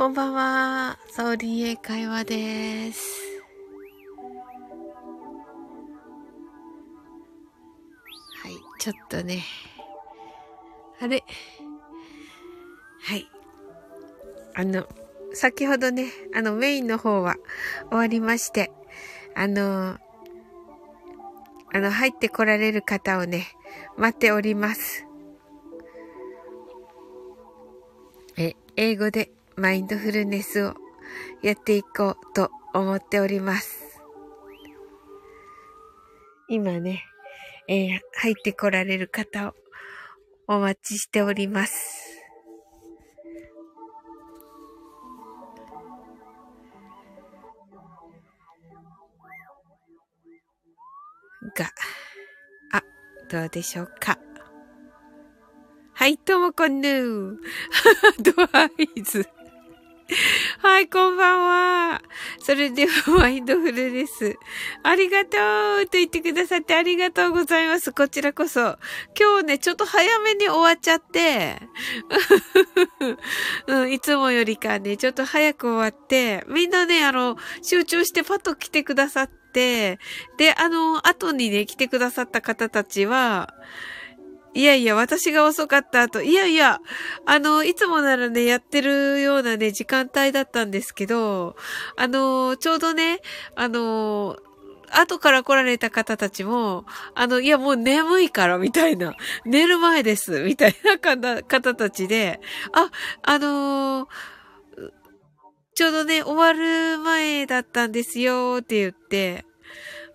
こんばんは。ソーリー英会話です。はい、ちょっとね。あれ？はい。あの、先ほどね、あのメインの方は終わりまして、あの、あの、入ってこられる方をね、待っております。え、英語でマインドフルネスをやっていこうと思っております。今ね、えー、入ってこられる方をお待ちしております。が、あ、どうでしょうか。はい、ともこんぬ ドアイズ。はい、こんばんは。それでは、マインドフルです。ありがとうと言ってくださってありがとうございます。こちらこそ。今日ね、ちょっと早めに終わっちゃって、うん、いつもよりかね、ちょっと早く終わって、みんなね、あの、集中してパッと来てくださって、で、あの、後にね、来てくださった方たちは、いやいや、私が遅かった後、いやいや、あの、いつもならね、やってるようなね、時間帯だったんですけど、あの、ちょうどね、あの、後から来られた方たちも、あの、いや、もう眠いから、みたいな、寝る前です、みたいな方たちで、あ、あのちょうどね、終わる前だったんですよ、って言って、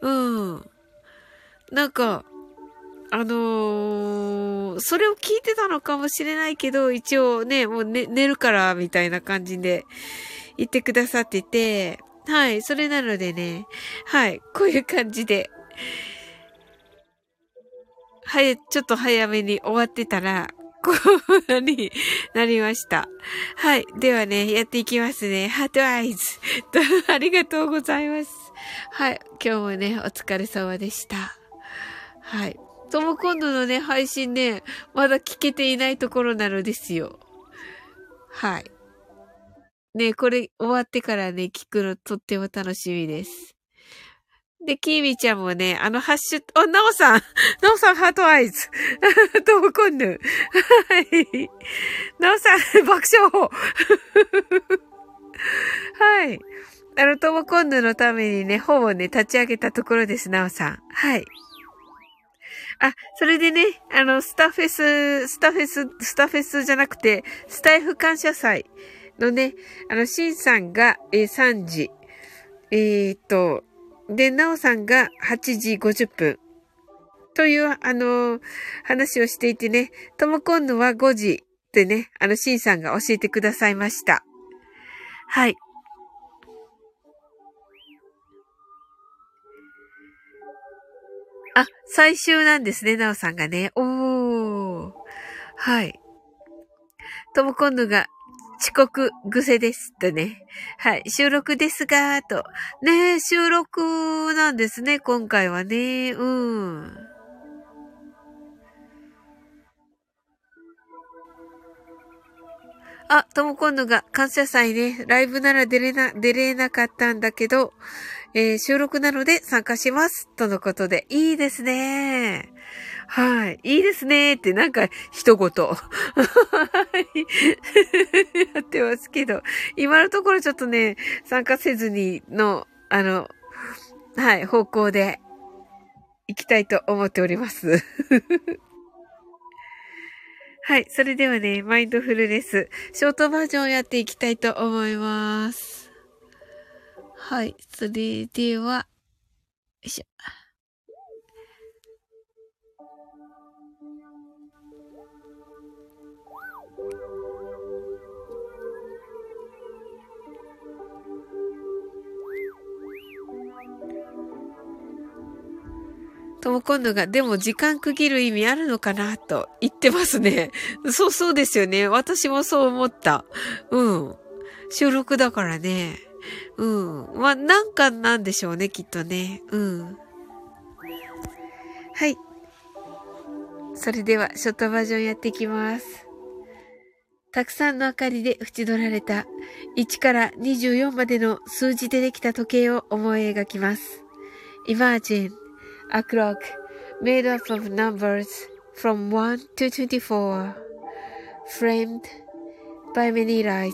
うん。なんか、あのー、それを聞いてたのかもしれないけど、一応ね、もう寝、寝るから、みたいな感じで言ってくださってて、はい、それなのでね、はい、こういう感じで、はい、ちょっと早めに終わってたら、こうになりました。はい。ではね、やっていきますね。ハートアイズ。ありがとうございます。はい。今日もね、お疲れ様でした。はい。とも今度のね、配信ね、まだ聞けていないところなのですよ。はい。ね、これ終わってからね、聞くのとっても楽しみです。で、キーミちゃんもね、あのハッシュ、あ、ナオさんナオさんハートアイズトモコンヌはい。ナオさん爆笑法はい。あの、トモコンヌのためにね、ほぼね、立ち上げたところです、ナオさん。はい。あ、それでね、あの、スタフェス、スタフェス、スタフェスじゃなくて、スタイフ感謝祭のね、あの、シンさんが、えー、3時、えー、っと、で、ナオさんが8時50分。という、あの、話をしていてね、とも今度は5時ってね、あの、シンさんが教えてくださいました。はい。あ、最終なんですね、なおさんがね。おー。はい。とも今度が遅刻癖ですとね。はい。収録ですが、と。ね収録なんですね、今回はね。うん。あ、とも今度が感謝祭ね、ライブなら出れな、出れなかったんだけど、えー、収録なので参加します。とのことで、いいですね。はい。いいですねってなんか一言。はいやってますけど、今のところちょっとね、参加せずにの、あの、はい、方向で行きたいと思っております。はい。それではね、マインドフルネス、ショートバージョンをやっていきたいと思います。はい。それでは、よいしょ。とも今度が、でも時間区切る意味あるのかなと言ってますね。そうそうですよね。私もそう思った。うん。収録だからね。うん。まあ、なんかなんでしょうね、きっとね。うん。はい。それでは、ショートバージョンやっていきます。たくさんの明かりで縁取られた1から24までの数字でできた時計を思い描きます。Imagine a clock made up of numbers from 1 to 24 framed by many lights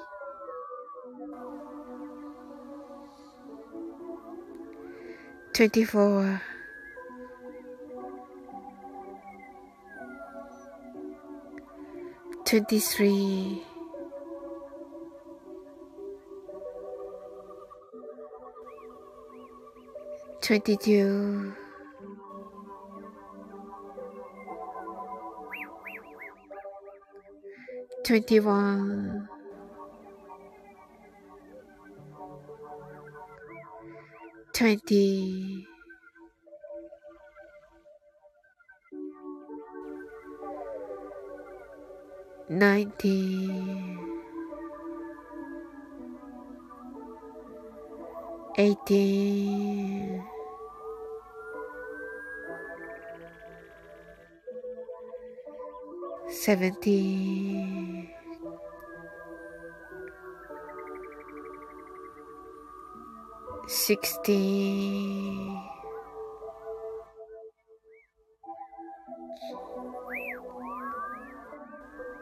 24 23 22 21 twenty, nineteen, eighteen, seventeen, sixty,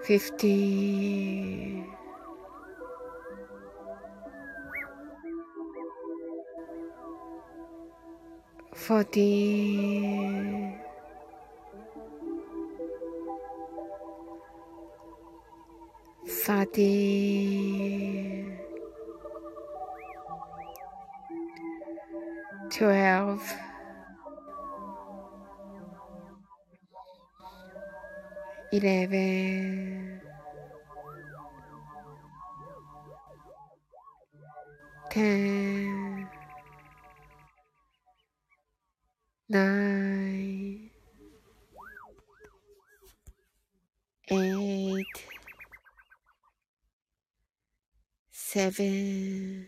fifty, forty. Thirty. Twelve, eleven, ten, nine, eight, seven,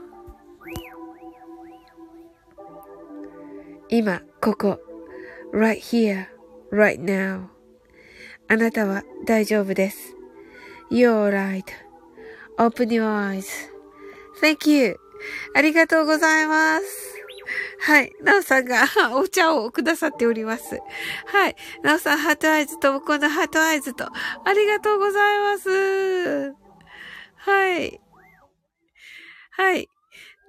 今、ここ。right here, right now. あなたは大丈夫です。You're right.Open your eyes.Thank you. ありがとうございます。はい。なおさんが お茶をくださっております。はい。なおさん、ハートアイズと、このハートアイズと、ありがとうございます。はい。はい。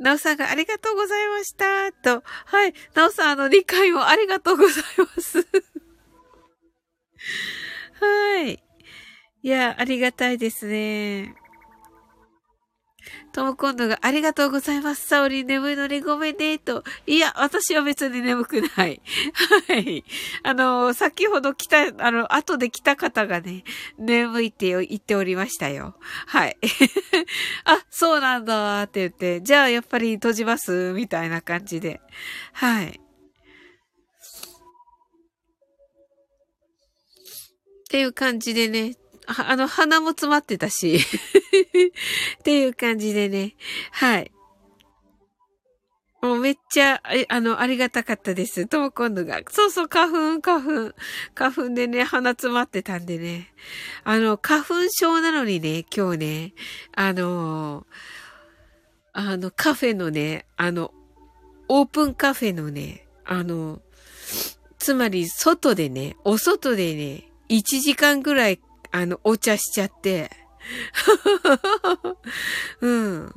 なおさんがありがとうございました。と。はい。なおさん、あの、理解をありがとうございます。はい。いや、ありがたいですね。とも今度がありがとうございます。サオリン眠いのにごめんね、と。いや、私は別に眠くない。はい。あの、先ほど来た、あの、後で来た方がね、眠いって言っておりましたよ。はい。あ、そうなんだって言って、じゃあやっぱり閉じます？みたいな感じで。はい。っていう感じでね、あの、鼻も詰まってたし っていう感じでね。はい。もうめっちゃ、あの、ありがたかったです。とも今度が。そうそう、花粉、花粉。花粉でね、鼻詰まってたんでね。あの、花粉症なのにね、今日ね、あの、あの、カフェのね、あの、オープンカフェのね、あの、つまり外でね、お外でね、1時間ぐらいあの、お茶しちゃって、うん。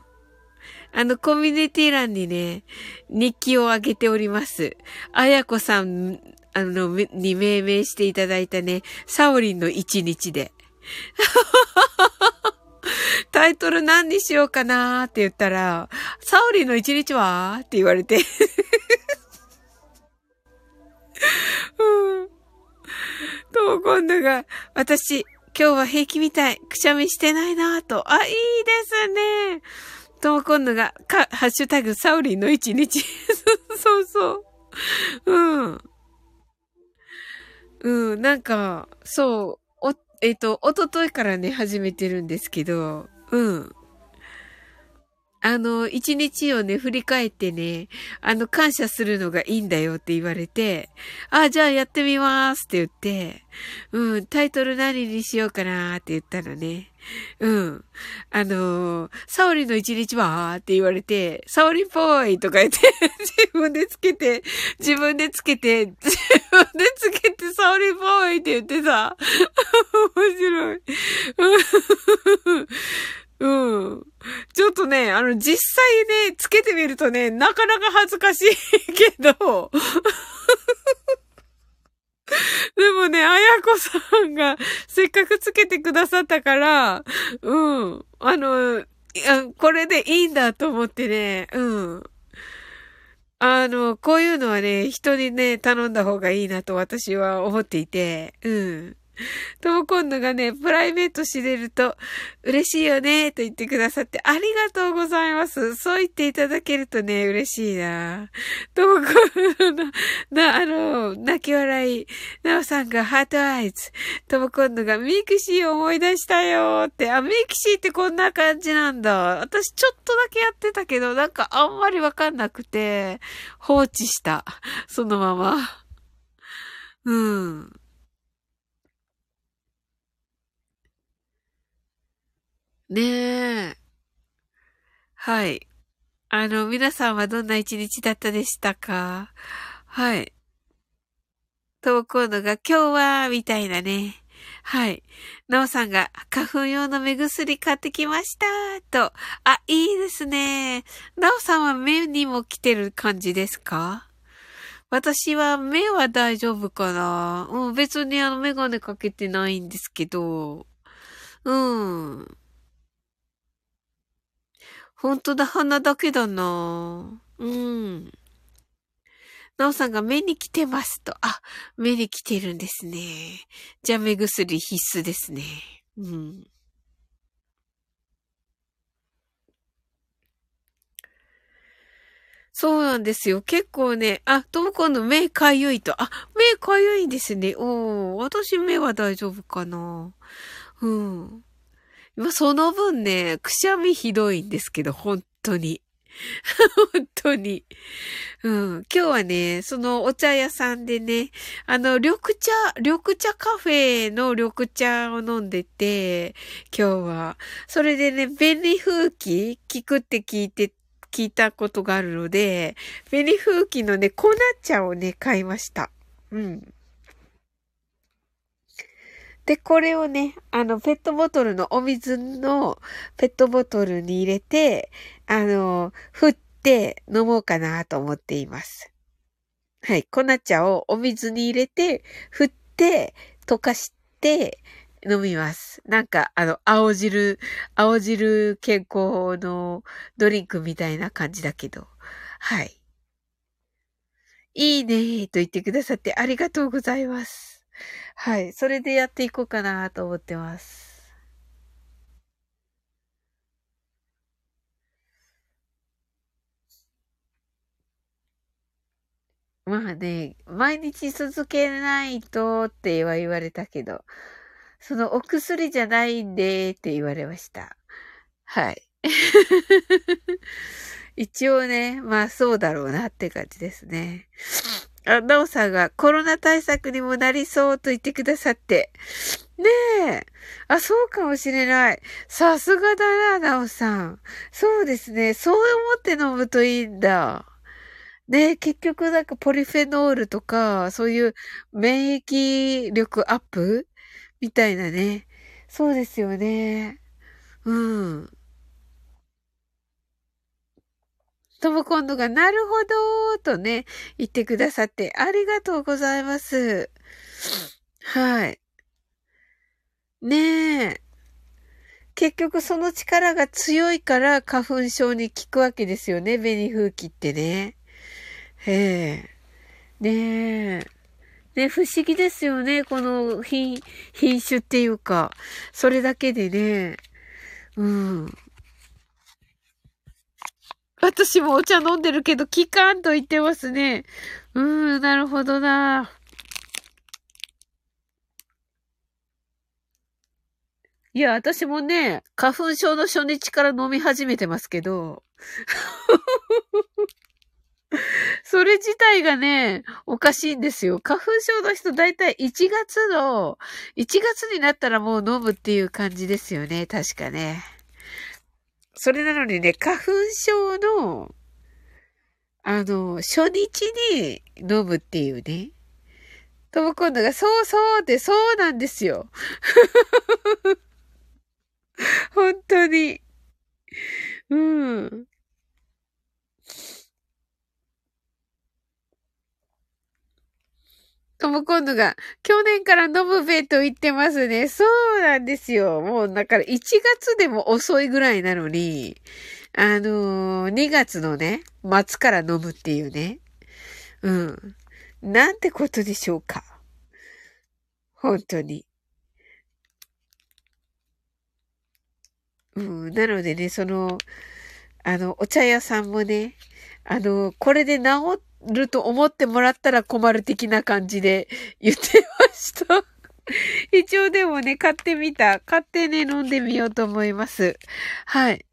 あの、コミュニティ欄にね、日記を上げております。あやこさん、あの、に命名していただいたね、サオリンの一日で。タイトル何にしようかなーって言ったら、サオリンの一日はって言われて うん。と、今度が、私、今日は平気みたい。くしゃみしてないなぁと。あ、いいですね。とも今度が、か、ハッシュタグ、サウリンの一日。そうそう。うん。うん、なんか、そう、お、えっ、ー、と、おとといからね、始めてるんですけど、うん。あの、一日をね、振り返ってね、あの、感謝するのがいいんだよって言われて、あ、じゃあやってみますって言って、うん、タイトル何にしようかなって言ったらね、うん。あのー、サオリの一日はって言われて、サオリっぽいとか言って、自分でつけて、自分でつけて、自分でつけて、サオリっぽいって言ってさ、面白い。うん。ちょっとね、あの、実際ね、つけてみるとね、なかなか恥ずかしい けど、でもね、あやこさんがせっかくつけてくださったから、うん。あの、これでいいんだと思ってね、うん。あの、こういうのはね、人にね、頼んだ方がいいなと私は思っていて、うん。とも今度がね、プライベート知れると嬉しいよね、と言ってくださってありがとうございます。そう言っていただけるとね、嬉しいな。とも今度の、な、あの、泣き笑い、なおさんが heart eyes。とも今度が mixi 思い出したよって。あ、 mixi ってこんな感じなんだ。私ちょっとだけやってたけど、なんかあんまりわかんなくて、放置した。そのまま。うん。ねえ。はい。あの、皆さんはどんな一日だったでしたか？はい。投稿のが今日は、みたいなね。はい。なおさんが花粉用の目薬買ってきました。と。あ、いいですね。なおさんは目にも来てる感じですか？私は目は大丈夫かなうん、別にあのメガネかけてないんですけど。うん。ほんとだ、鼻だけだなうん。なおさんが目に来てますと。あ、目に来てるんですね。じゃあ目薬必須ですね。うん。そうなんですよ。結構ね、あ、ともこの目かゆいと。あ、目かゆいんですね。おー、私目は大丈夫かな。うん。まあ、その分ね、くしゃみひどいんですけど、本当に。本当に。うん。今日はね、そのお茶屋さんでね、あの、緑茶、緑茶カフェの緑茶を飲んでて、今日は。それでね、紅風紀聞くって聞いて、聞いたことがあるので、紅風紀のね、粉茶をね、買いました。うん。で、これをね、あの、ペットボトルのお水のペットボトルに入れて、あの、振って飲もうかなと思っています。はい。粉茶をお水に入れて、振って、溶かして飲みます。なんか、あの、青汁、青汁健康のドリンクみたいな感じだけど。はい。いいねと言ってくださってありがとうございます。はい。それでやっていこうかなと思ってます。まあね、毎日続けないとって言われたけど、そのお薬じゃないんでって言われました。はい。一応ね、まあそうだろうなって感じですね。あ、なおさんがコロナ対策にもなりそうと言ってくださって。ねえ。あ、そうかもしれない。さすがだな、なおさん。そうですね。そう思って飲むといいんだ。ね結局なんかポリフェノールとか、そういう免疫力アップみたいなね。そうですよね。うん。とも今度が、なるほどとね、言ってくださって、ありがとうございます。はい。ねえ。結局その力が強いから花粉症に効くわけですよね、紅風紀ってね。へえ。ねえ。ね、不思議ですよね、この品、品種っていうか。それだけでね。うん。私もお茶飲んでるけど、効かんと言ってますね。うーん、なるほどな。いや、私もね、花粉症の初日から飲み始めてますけど、それ自体がね、おかしいんですよ。花粉症の人だいたい1月の、1月になったらもう飲むっていう感じですよね。確かね。それなのにね、花粉症の、あの、初日に飲むっていうね。とも今度が、そうそうってそうなんですよ。本当に。うん。とも今度が、去年から飲むべと言ってますね。そうなんですよ。もう、だから1月でも遅いぐらいなのに、あのー、2月のね、末から飲むっていうね。うん。なんてことでしょうか。本当に。うん。なのでね、その、あの、お茶屋さんもね、あの、これで治ると思ってもらったら困る的な感じで 言ってました。一応でもね、買ってみた。買ってね、飲んでみようと思います。はい。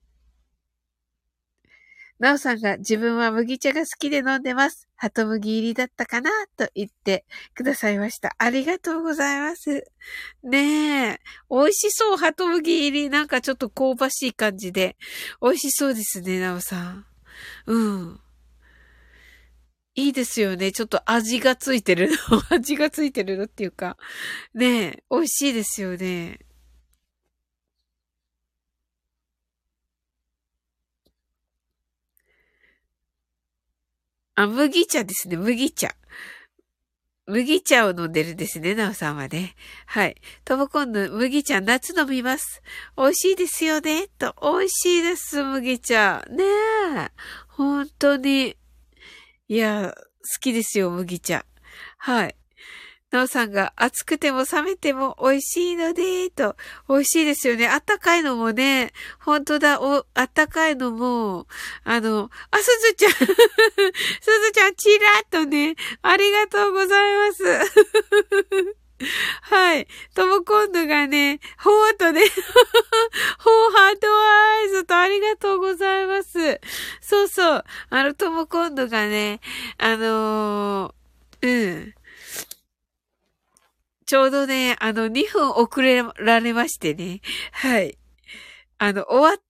なおさんが自分は麦茶が好きで飲んでます。鳩麦入りだったかなと言ってくださいました。ありがとうございます。ねえ。美味しそう、鳩麦入り。なんかちょっと香ばしい感じで。美味しそうですね、なおさん。うん。いいですよね。ちょっと味がついてるの。味がついてるのっていうか。ねえ、美味しいですよね。あ、麦茶ですね。麦茶。麦茶を飲んでるんですね、なおさんはね。はい。トモコンヌ、麦茶夏飲みます。美味しいですよね。と、美味しいです、麦茶。ねえ。本当に。いや、好きですよ、麦茶。はい。なおさんが熱くても冷めても美味しいので、と。美味しいですよね。あったかいのもね、本当だ、お、あったかいのも、あの、あ、すずちゃん、すずちゃん、ちらっとね、ありがとうございます。はい。とも今度がね、ほーとね、ほーハートアイズとありがとうございます。そうそう。あの、とも今度がね、あのー、うん。ちょうどね、あの、2分遅れられましてね。はい。あの、終わっ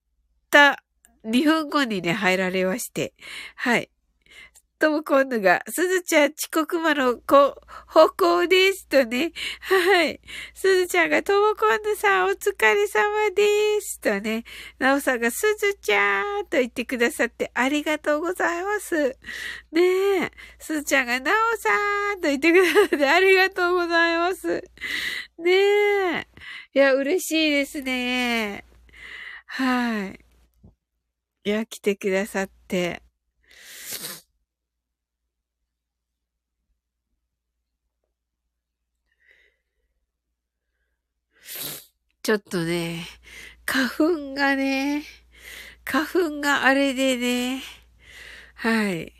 た2分後にね、入られまして。はい。とも今度が、すずちゃん遅刻魔の子、歩行ですとね。はい。すずちゃんが、とも今度さんお疲れ様ですとね。なおさんが、すずちゃんと言ってくださってありがとうございます。ねえ。すずちゃんが、なおさんと言ってくださってありがとうございます。ねえ。いや、嬉しいですね。はい。いや、来てくださって。ちょっとね、花粉がね、花粉があれでね、はい。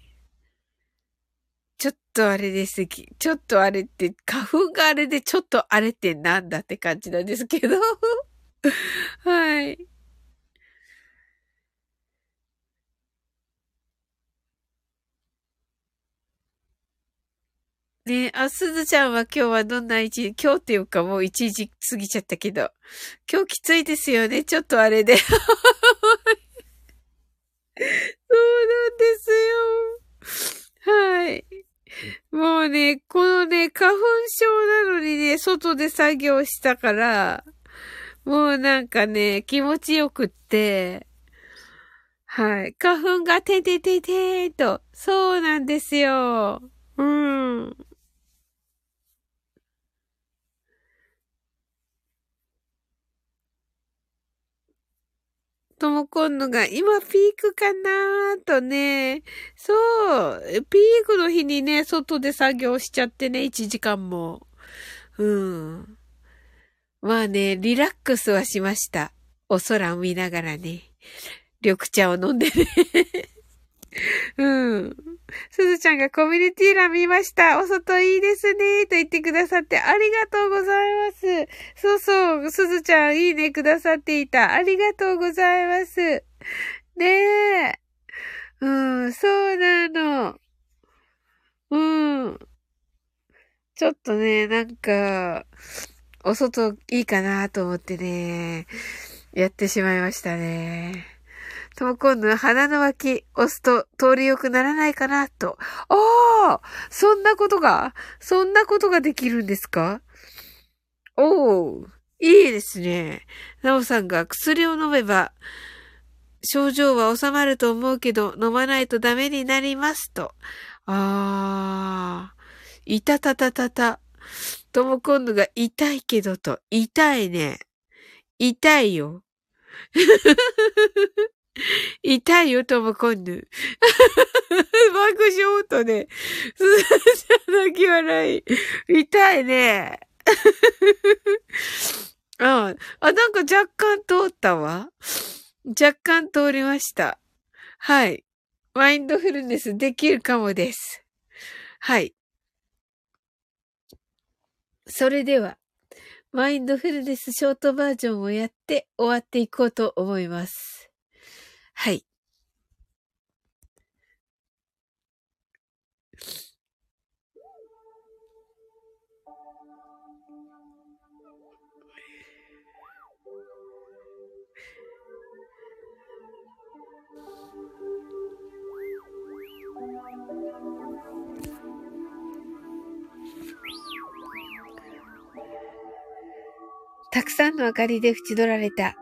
ちょっとあれです。ちょっとあれって、花粉があれでちょっとあれってなんだって感じなんですけど。はい。ねあ、すずちゃんは今日はどんな一日、今日っていうかもう一時過ぎちゃったけど、今日きついですよね。ちょっとあれで。そうなんですよ。はい。もうね、このね、花粉症なのにね、外で作業したから、もうなんかね、気持ちよくって、はい。花粉がてんてててんと、そうなんですよ。うん。ともこんのが、今ピークかなーとね、そう、ピークの日にね、外で作業しちゃってね、1時間も。うん。まあね、リラックスはしました。お空を見ながらね。緑茶を飲んでね。うん。すずちゃんがコミュニティ欄見ました。お外いいですね。と言ってくださってありがとうございます。そうそう。すずちゃんいいねくださっていた。ありがとうございます。ねえ。うん、そうなの。うん。ちょっとね、なんか、お外いいかなと思ってね、やってしまいましたね。とも今度鼻の脇押すと通り良くならないかなと。ああそんなことが、そんなことができるんですか？おおいいですね。なおさんが薬を飲めば、症状は収まると思うけど、飲まないとダメになりますと。ああ、いたたたたた。とも今度が痛いけどと。痛いね。痛いよ。痛いよ、とも今度。爆笑とね。すずちゃん泣き笑い。痛いね。あ あ、なんか若干通ったわ。若干通りました。はい。マインドフルネスできるかもです。はい。それでは、マインドフルネスショートバージョンをやって終わっていこうと思います。はい。たくさんの明かりで縁取られた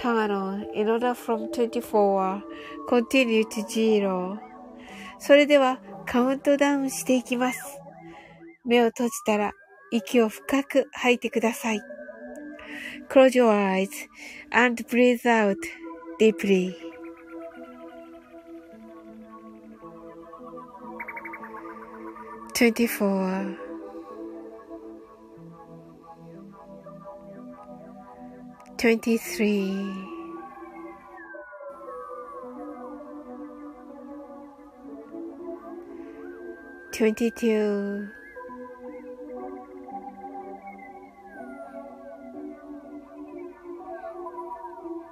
turn on in order from 24 continue to zero それではカウントダウンしていきます。目を閉じたら息を深く吐いてください。Close your eyes and breathe out deeply. 23 22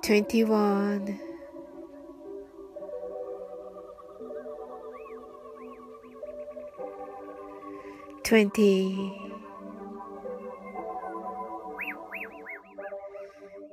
21 20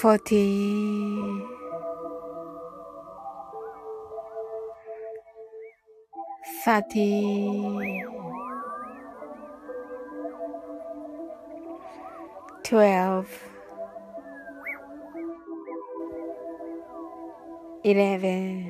Forty, thirty, twelve, eleven,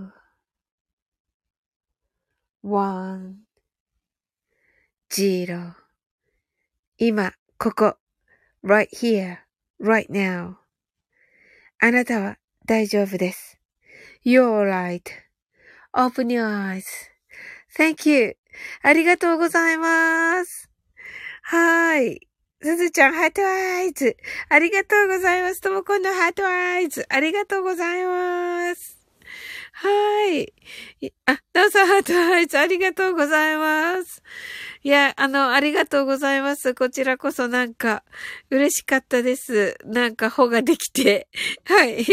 one, zero. 今、ここ、right here, right now. あなたは大丈夫です。You're right.Open your eyes.Thank you. ありがとうございます。はい。すずちゃん、ハートアイズ。ありがとうございます。ともこんのハートアイズ。ありがとうございます。はい。あ、どうぞハートアイズ。ありがとうございます。いや、あの、ありがとうございます。こちらこそなんか、嬉しかったです。なんか、穂ができて。はい。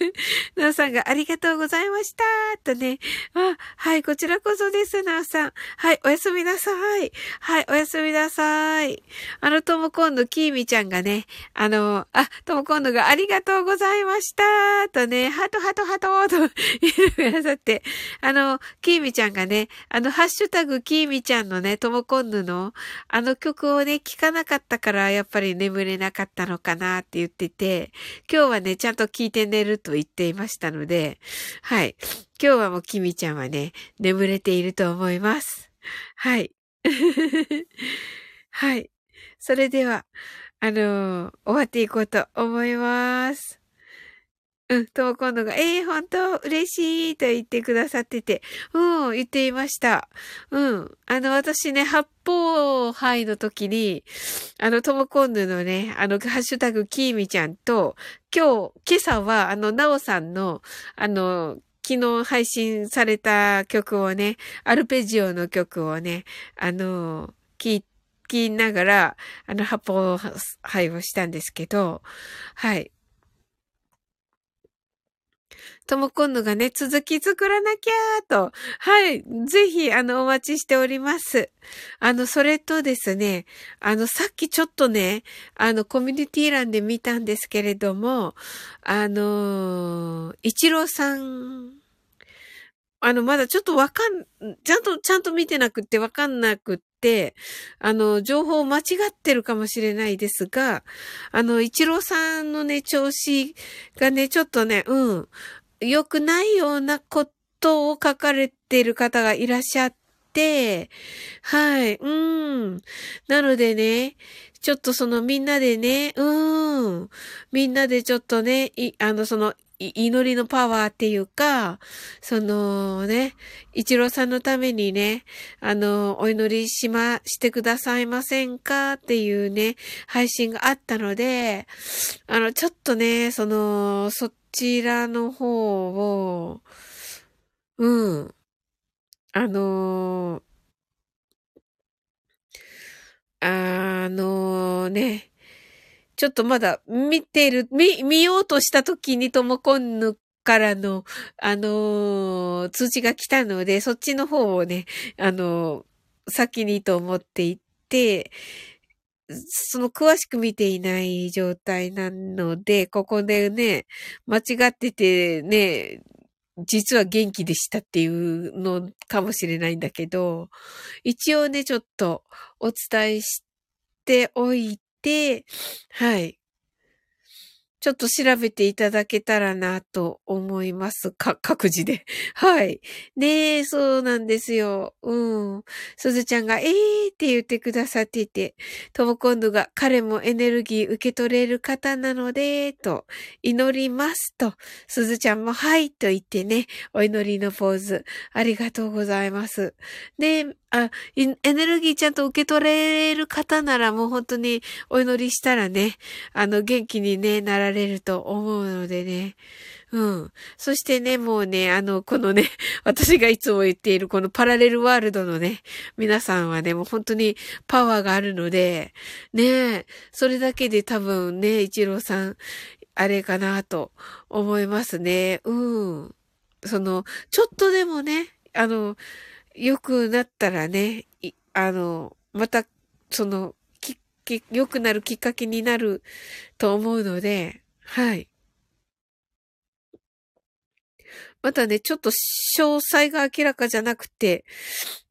なおさんがありがとうございましたとね。あ、はい、こちらこそです、なおさん。はい、おやすみなさい。はい、おやすみなさい。あの、ともこんのきーみちゃんがね、あの、あ、ともこんのがありがとうございましたとね、ハトハトハトと 言ってくださって、あの、きーみちゃんがね、あの、ハッシュタグきーみちゃんのね、ともこコンヌの？あの曲をね、聴かなかったからやっぱり眠れなかったのかなって言ってて、今日はね、ちゃんと聴いて寝ると言っていましたので、はい。今日はもうキミちゃんはね、眠れていると思います。はい。はい。それでは、あのー、終わっていこうと思います。うん、とも今度が、ええー、本当嬉しいと言ってくださってて、うん、言っていました。うん。あの、私ね、八方杯の時に、あの、ともこんぬのね、あの、ハッシュタグきーみちゃんと、今日、今朝は、あの、なおさんの、あの、昨日配信された曲をね、アルペジオの曲をね、あの、聞きながら、あの、八方杯をしたんですけど、はい。ともこんのがね、続き作らなきゃーと。はい。ぜひ、あの、お待ちしております。あの、それとですね、あの、さっきちょっとね、あの、コミュニティ欄で見たんですけれども、あの、一郎さん、あの、まだちょっとわかん、ちゃんと、ちゃんと見てなくってわかんなくっ、あの、情報間違ってるかもしれないですが、あの、一郎さんのね、調子がね、ちょっとね、うん、良くないようなことを書かれてる方がいらっしゃって、はい、うん。なのでね、ちょっとそのみんなでね、うん。みんなでちょっとね、い、あの、その、祈りのパワーっていうか、そのね、一郎さんのためにね、あの、お祈りしま、してくださいませんかっていうね、配信があったので、あの、ちょっとね、その、そちらの方を、うん。あのあのね、ちょっとまだ見てる、見、見ようとした時にともこんぬからの、あのー、通知が来たので、そっちの方をね、あのー、先にと思っていて、その詳しく見ていない状態なので、ここでね、間違っててね、実は元気でしたっていうのかもしれないんだけど、一応ね、ちょっとお伝えしておいて、はい。ちょっと調べていただけたらなと思います。か、各自で。はい。ねえ、そうなんですよ。うん。すずちゃんが、ええーって言ってくださっていて、とも今度が、彼もエネルギー受け取れる方なので、と、祈りますと、すずちゃんも、はいと言ってね、お祈りのポーズ、ありがとうございます。で、あ、エネルギーちゃんと受け取れる方ならもう本当にお祈りしたらね、あの、元気にね、なられれると思うのでね。うん。そしてね、もうね、あの、このね、私がいつも言っているこのパラレルワールドのね、皆さんはね、もう本当にパワーがあるので、ね、それだけで多分ね、一郎さん、あれかなと思いますね。うん。その、ちょっとでもね、あの、良くなったらね、あの、また、その、き、良くなるきっかけになると思うので、はい。またね、ちょっと詳細が明らかじゃなくて、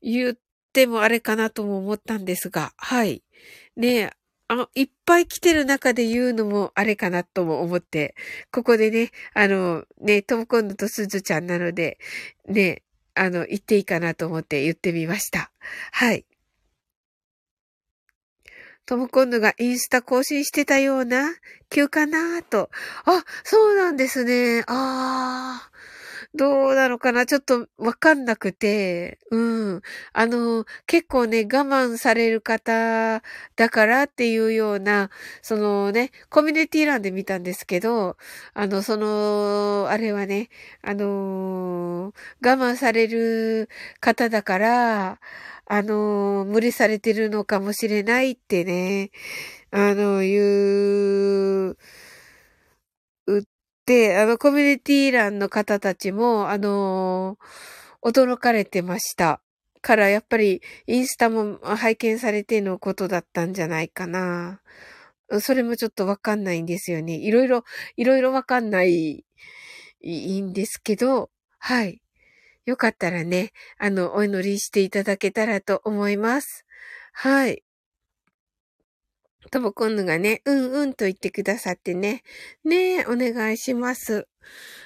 言ってもあれかなとも思ったんですが、はい。ねあ、いっぱい来てる中で言うのもあれかなとも思って、ここでね、あの、ね、トムコンヌとスズちゃんなので、ね、あの、言っていいかなと思って言ってみました。はい。トムコンヌがインスタ更新してたような、急かなと。あ、そうなんですね。ああ。どうなのかな？ちょっとわかんなくて、うん。あの、結構ね、我慢される方だからっていうような、そのね、コミュニティ欄で見たんですけど、あの、その、あれはね、あの、我慢される方だから、あの、無理されてるのかもしれないってね、あの、いう、で、あの、コミュニティ欄の方たちも、あのー、驚かれてました。から、やっぱり、インスタも拝見されてのことだったんじゃないかな。それもちょっとわかんないんですよね。いろいろ、いろいろわかんない、いいんですけど、はい。よかったらね、あの、お祈りしていただけたらと思います。はい。とも今度がね、うんうんと言ってくださってね。ねえ、お願いします。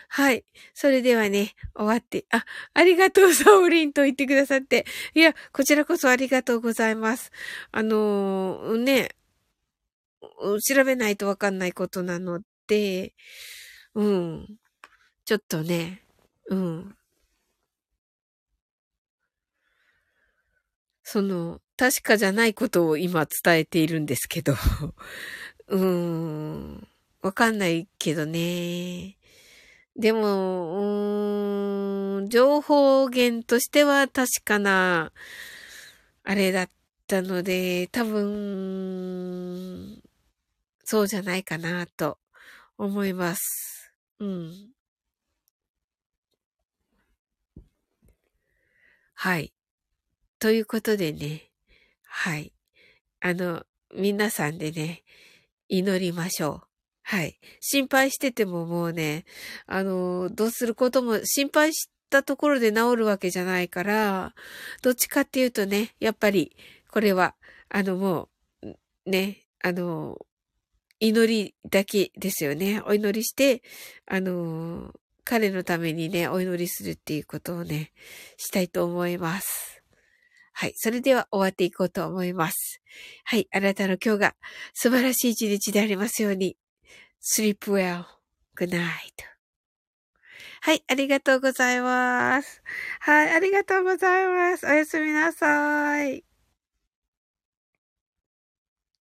はい。それではね、終わって、あ、ありがとう、サオリンと言ってくださって。いや、こちらこそありがとうございます。あのー、ね、調べないとわかんないことなので、うん。ちょっとね、うん。その、確かじゃないことを今伝えているんですけど。うーん。わかんないけどね。でも、うーん、情報源としては確かな、あれだったので、多分、そうじゃないかなと思います。うん。はい。ということでね、はい。あの、皆さんでね、祈りましょう。はい。心配しててももうね、あの、どうすることも心配したところで治るわけじゃないから、どっちかっていうとね、やっぱり、これは、あのもう、ね、あの、祈りだけですよね。お祈りして、あの、彼のためにね、お祈りするっていうことをね、したいと思います。はい。それでは終わっていこうと思います。はい。あなたの今日が素晴らしい一日でありますように。sleep well. good night. はい。ありがとうございます。はい。ありがとうございます。おやすみなさい。